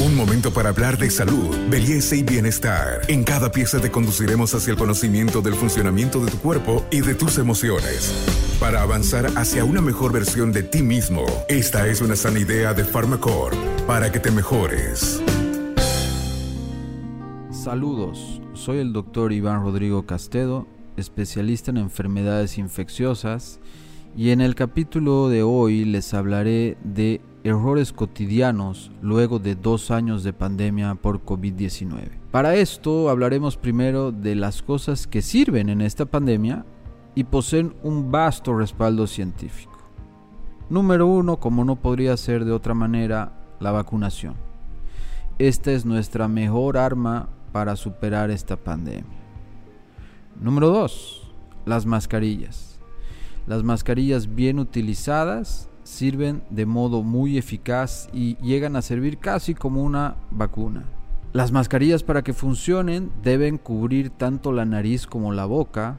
Un momento para hablar de salud, belleza y bienestar. En cada pieza te conduciremos hacia el conocimiento del funcionamiento de tu cuerpo y de tus emociones. Para avanzar hacia una mejor versión de ti mismo, esta es una sana idea de Pharmacore para que te mejores. Saludos, soy el doctor Iván Rodrigo Castedo, especialista en enfermedades infecciosas, y en el capítulo de hoy les hablaré de errores cotidianos luego de dos años de pandemia por COVID-19. Para esto hablaremos primero de las cosas que sirven en esta pandemia y poseen un vasto respaldo científico. Número uno, como no podría ser de otra manera, la vacunación. Esta es nuestra mejor arma para superar esta pandemia. Número dos, las mascarillas. Las mascarillas bien utilizadas sirven de modo muy eficaz y llegan a servir casi como una vacuna. Las mascarillas para que funcionen deben cubrir tanto la nariz como la boca.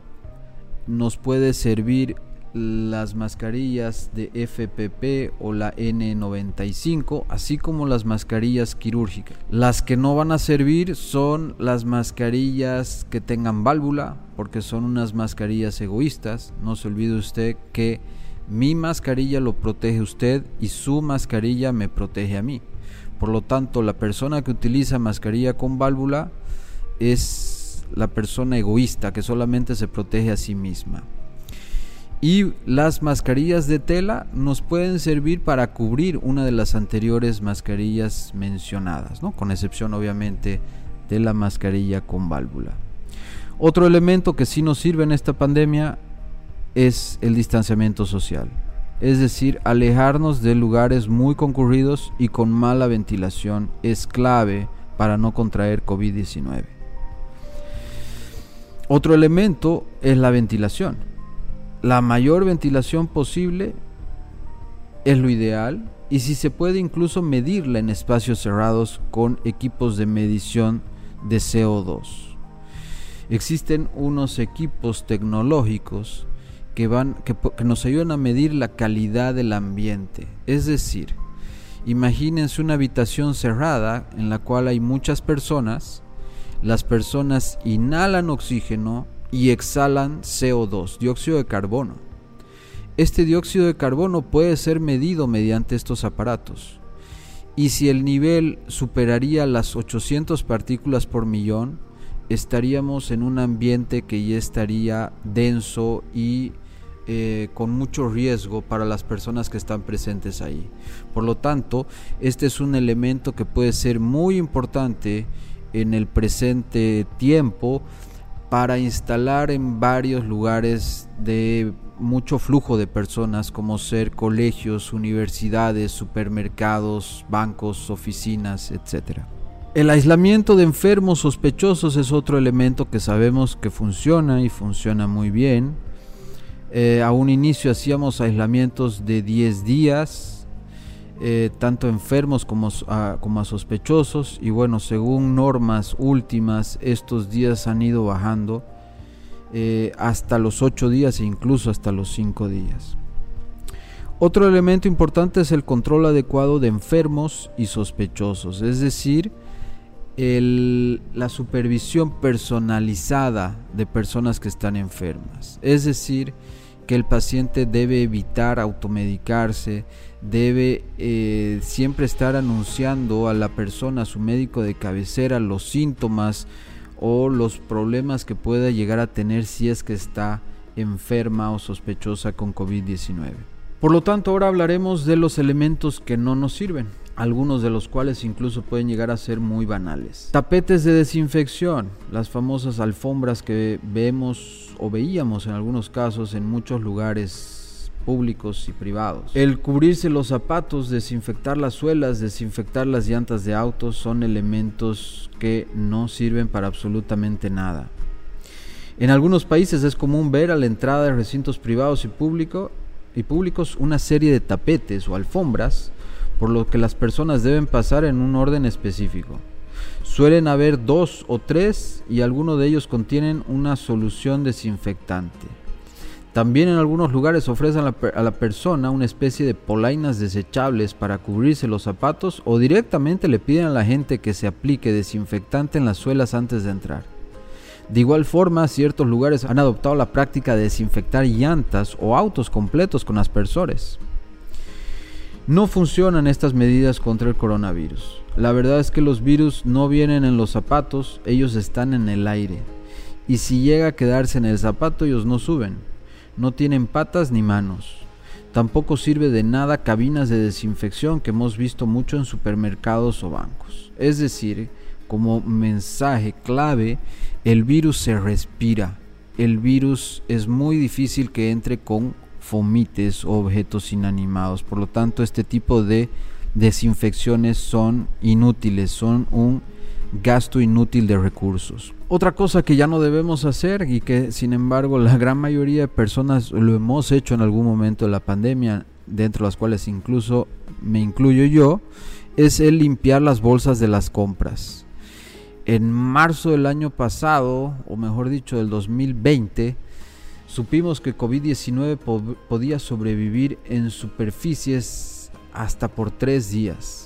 Nos puede servir las mascarillas de FPP o la N95, así como las mascarillas quirúrgicas. Las que no van a servir son las mascarillas que tengan válvula, porque son unas mascarillas egoístas. No se olvide usted que mi mascarilla lo protege usted y su mascarilla me protege a mí. Por lo tanto, la persona que utiliza mascarilla con válvula es la persona egoísta que solamente se protege a sí misma. Y las mascarillas de tela nos pueden servir para cubrir una de las anteriores mascarillas mencionadas, ¿no? con excepción obviamente de la mascarilla con válvula. Otro elemento que sí nos sirve en esta pandemia es el distanciamiento social, es decir, alejarnos de lugares muy concurridos y con mala ventilación es clave para no contraer COVID-19. Otro elemento es la ventilación. La mayor ventilación posible es lo ideal y si se puede incluso medirla en espacios cerrados con equipos de medición de CO2. Existen unos equipos tecnológicos que, van, que, nos ayudan a medir la calidad del ambiente. Es decir, imagínense una habitación cerrada en la cual hay muchas personas, las personas inhalan oxígeno y exhalan CO2, dióxido de carbono. Este dióxido de carbono puede ser medido mediante estos aparatos. Y si el nivel superaría las 800 partículas por millón, estaríamos en un ambiente que ya estaría denso y eh, con mucho riesgo para las personas que están presentes ahí. Por lo tanto, este es un elemento que puede ser muy importante en el presente tiempo para instalar en varios lugares de mucho flujo de personas como ser colegios, universidades, supermercados, bancos, oficinas, etc. El aislamiento de enfermos sospechosos es otro elemento que sabemos que funciona y funciona muy bien. Eh, a un inicio hacíamos aislamientos de 10 días, eh, tanto enfermos como a, como sospechosos, y bueno, según normas últimas, estos días han ido bajando eh, hasta los 8 días e incluso hasta los 5 días. Otro elemento importante es el control adecuado de enfermos y sospechosos, es decir, la supervisión personalizada de personas que están enfermas. Es decir, que el paciente debe evitar automedicarse, debe eh, siempre estar anunciando a la persona, a su médico de cabecera, los síntomas o los problemas que pueda llegar a tener si es que está enferma o sospechosa con COVID-19. Por lo tanto, ahora hablaremos de los elementos que no nos sirven algunos de los cuales incluso pueden llegar a ser muy banales. Tapetes de desinfección, las famosas alfombras que vemos o veíamos en algunos casos en muchos lugares públicos y privados. El cubrirse los zapatos, desinfectar las suelas, desinfectar las llantas de autos son elementos que no sirven para absolutamente nada. En algunos países es común ver a la entrada de recintos privados y, público, y públicos una serie de tapetes o alfombras por lo que las personas deben pasar en un orden específico. Suelen haber dos o tres y algunos de ellos contienen una solución desinfectante. También en algunos lugares ofrecen a la, persona una especie de polainas desechables para cubrirse los zapatos o directamente le piden a la gente que se aplique desinfectante en las suelas antes de entrar. De igual forma, ciertos lugares han adoptado la práctica de desinfectar llantas o autos completos con aspersores. No funcionan estas medidas contra el coronavirus. La verdad es que los virus no vienen en los zapatos, ellos están en el aire. Y si llega a quedarse en el zapato, ellos no suben no tienen patas ni manos. Tampoco sirve de nada cabinas de desinfección que hemos visto mucho en supermercados o bancos. Es decir, como mensaje clave, el virus se respira. El virus es muy difícil que entre con fomites o objetos inanimados. Por lo tanto, este tipo de desinfecciones son inútiles, son un gasto inútil de recursos. Otra cosa que ya no debemos hacer y que sin embargo la gran mayoría de personas lo hemos hecho en algún momento de la pandemia, dentro de las cuales incluso me incluyo yo, es el limpiar las bolsas de las compras. En marzo del año pasado, o mejor dicho del 2020, supimos que COVID-19 podía sobrevivir en superficies hasta por tres días.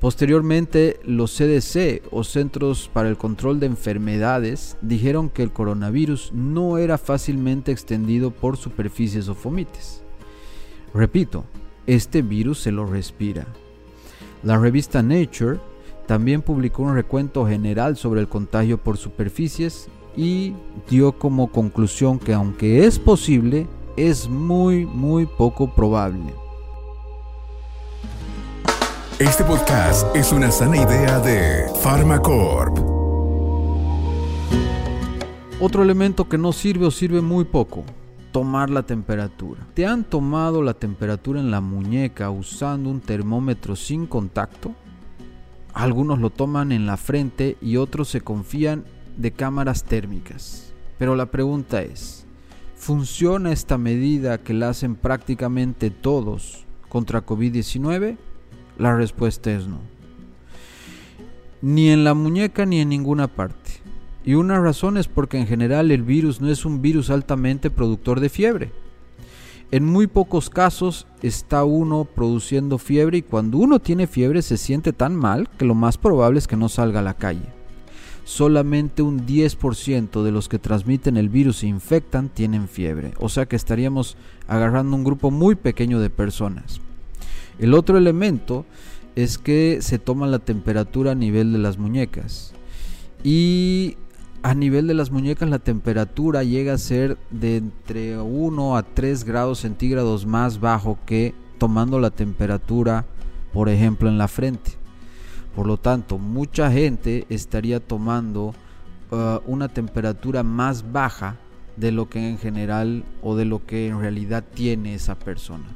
Posteriormente, los CDC o Centros para el Control de Enfermedades dijeron que el coronavirus no era fácilmente extendido por superficies o fomites. Repito, este virus se lo respira. La revista Nature también publicó un recuento general sobre el contagio por superficies y dio como conclusión que aunque es posible, es muy muy poco probable. Este podcast es una sana idea de Pharmacorp. Otro elemento que no sirve o sirve muy poco, tomar la temperatura. ¿Te han tomado la temperatura en la muñeca usando un termómetro sin contacto? Algunos lo toman en la frente y otros se confían de cámaras térmicas. Pero la pregunta es, ¿funciona esta medida que la hacen prácticamente todos contra COVID-19? La respuesta es no. Ni en la muñeca ni en ninguna parte. Y una razón es porque en general el virus no es un virus altamente productor de fiebre. En muy pocos casos está uno produciendo fiebre y cuando uno tiene fiebre se siente tan mal que lo más probable es que no salga a la calle. Solamente un 10% de los que transmiten el virus e infectan tienen fiebre, o sea que estaríamos agarrando un grupo muy pequeño de personas. El otro elemento es que se toma la temperatura a nivel de las muñecas. Y a nivel de las muñecas la temperatura llega a ser de entre 1 a 3 grados centígrados más bajo que tomando la temperatura, por ejemplo, en la frente. Por lo tanto, mucha gente estaría tomando uh, una temperatura más baja de lo que en general o de lo que en realidad tiene esa persona.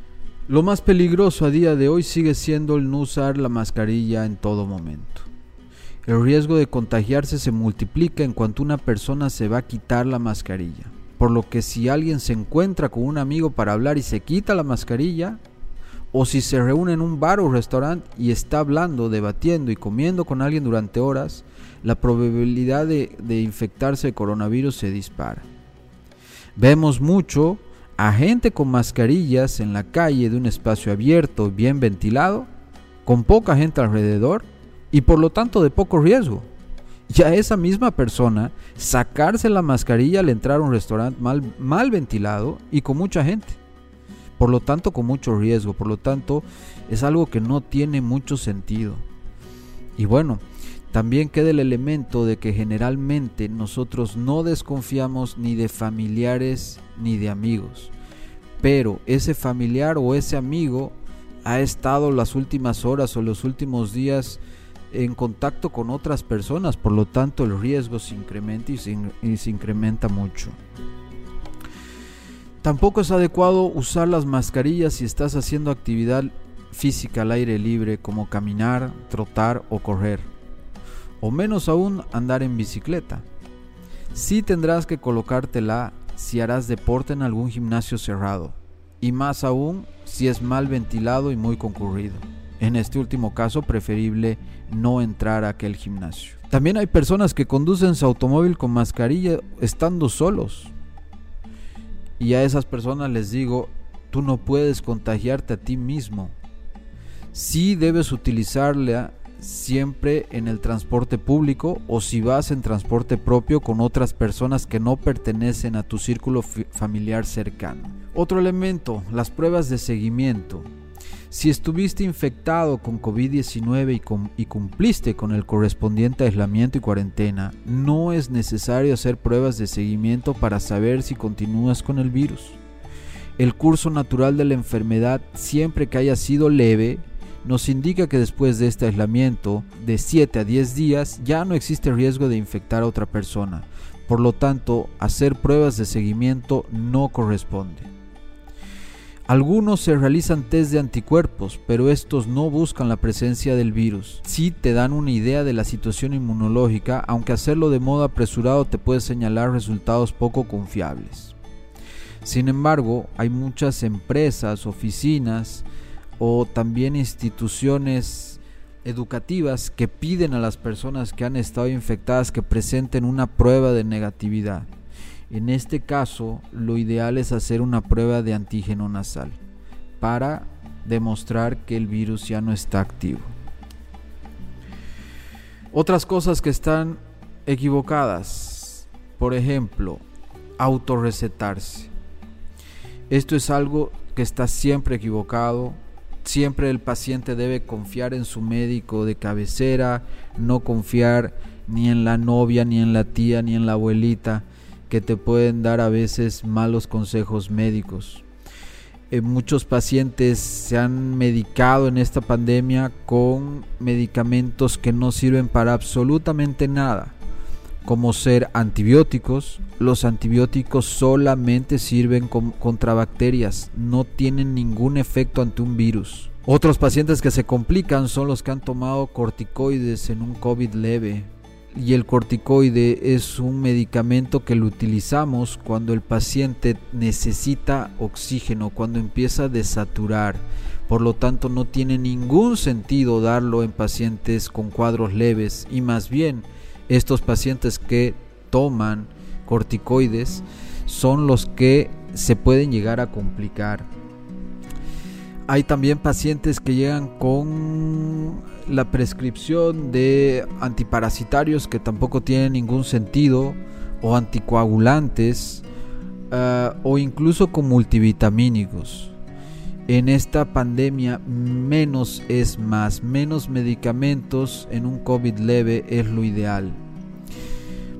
Lo más peligroso a día de hoy sigue siendo el no usar la mascarilla en todo momento. El riesgo de contagiarse se multiplica en cuanto una persona se va a quitar la mascarilla. Por lo que si alguien se encuentra con un amigo para hablar y se quita la mascarilla, o si se reúne en un bar o restaurante y está hablando, debatiendo y comiendo con alguien durante horas, la probabilidad de, de infectarse de coronavirus se dispara. Vemos mucho a gente con mascarillas en la calle de un espacio abierto, bien ventilado, con poca gente alrededor y por lo tanto de poco riesgo. Y a esa misma persona sacarse la mascarilla al entrar a un restaurante mal, mal ventilado y con mucha gente. Por lo tanto con mucho riesgo, por lo tanto es algo que no tiene mucho sentido. Y bueno, también queda el elemento de que generalmente nosotros no desconfiamos ni de familiares ni de amigos, pero ese familiar o ese amigo ha estado las últimas horas o los últimos días en contacto con otras personas, por lo tanto el riesgo se incrementa y se, incrementa mucho. Tampoco es adecuado usar las mascarillas si estás haciendo actividad física al aire libre como caminar, trotar o correr o menos aún andar en bicicleta. Sí tendrás que colocártela si harás deporte en algún gimnasio cerrado, y más aún si es mal ventilado y muy concurrido. En este último caso, preferible no entrar a aquel gimnasio. También hay personas que conducen su automóvil con mascarilla estando solos. y a esas personas les digo, tú no puedes contagiarte a ti mismo. Sí debes utilizarla siempre en el transporte público o si vas en transporte propio con otras personas que no pertenecen a tu círculo familiar cercano. Otro elemento, las pruebas de seguimiento. Si estuviste infectado con COVID-19 y, y, cumpliste con el correspondiente aislamiento y cuarentena, no es necesario hacer pruebas de seguimiento para saber si continúas con el virus. El curso natural de la enfermedad, siempre que haya sido leve, nos indica que después de este aislamiento de 7 a 10 días ya no existe riesgo de infectar a otra persona. Por lo tanto, hacer pruebas de seguimiento no corresponde. Algunos se realizan test de anticuerpos, pero estos no buscan la presencia del virus. Sí te dan una idea de la situación inmunológica, aunque hacerlo de modo apresurado te puede señalar resultados poco confiables. Sin embargo, hay muchas empresas, oficinas, o también instituciones educativas que piden a las personas que han estado infectadas que presenten una prueba de negatividad. En este caso, lo ideal es hacer una prueba de antígeno nasal para demostrar que el virus ya no está activo. Otras cosas que están equivocadas, por ejemplo, autorrecetarse. Esto es algo que está siempre equivocado Siempre el paciente debe confiar en su médico de cabecera, no confiar ni en la novia, ni en la tía, ni en la abuelita, que te pueden dar a veces malos consejos médicos. Eh, muchos pacientes se han medicado en esta pandemia con medicamentos que no sirven para absolutamente nada como ser antibióticos. Los antibióticos solamente sirven contra bacterias, no tienen ningún efecto ante un virus. Otros pacientes que se complican son los que han tomado corticoides en un COVID leve. Y el corticoide es un medicamento que lo utilizamos cuando el paciente necesita oxígeno, cuando empieza a desaturar. Por lo tanto, no tiene ningún sentido darlo en pacientes con cuadros leves y más bien estos pacientes que toman corticoides son los que se pueden llegar a complicar. Hay también pacientes que llegan con la prescripción de antiparasitarios que tampoco tienen ningún sentido o anticoagulantes ah, o incluso con multivitamínicos. En esta pandemia menos es más, menos medicamentos en un COVID leve es lo ideal.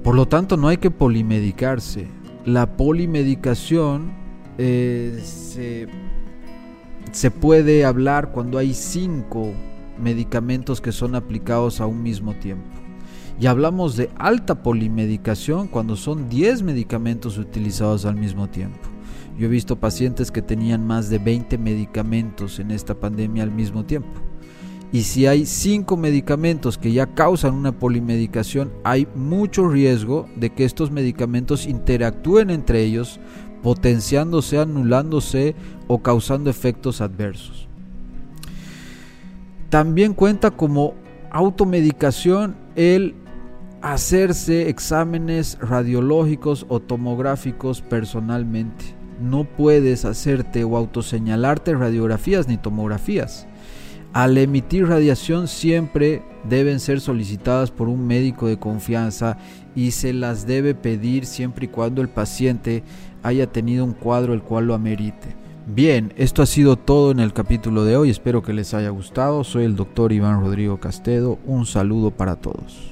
Por lo tanto, no hay que polimedicarse. La polimedicación eh, se, se puede hablar cuando hay cinco medicamentos que son aplicados a un mismo tiempo. Y hablamos de alta polimedicación cuando son 10 medicamentos utilizados al mismo tiempo. Yo he visto pacientes que tenían más de 20 medicamentos en esta pandemia al mismo tiempo. Y si hay cinco medicamentos que ya causan una polimedicación, hay mucho riesgo de que estos medicamentos interactúen entre ellos, potenciándose, anulándose o causando efectos adversos. También cuenta como automedicación el hacerse exámenes radiológicos o tomográficos personalmente. No puedes hacerte o autoseñalarte radiografías ni tomografías al emitir radiación siempre deben ser solicitadas por un médico de confianza y se las debe pedir siempre y cuando el paciente haya tenido un cuadro el cual lo amerite. Bien, esto ha sido todo en el capítulo de hoy, espero que les haya gustado. Soy el doctor Iván Rodrigo Castedo, un saludo para todos.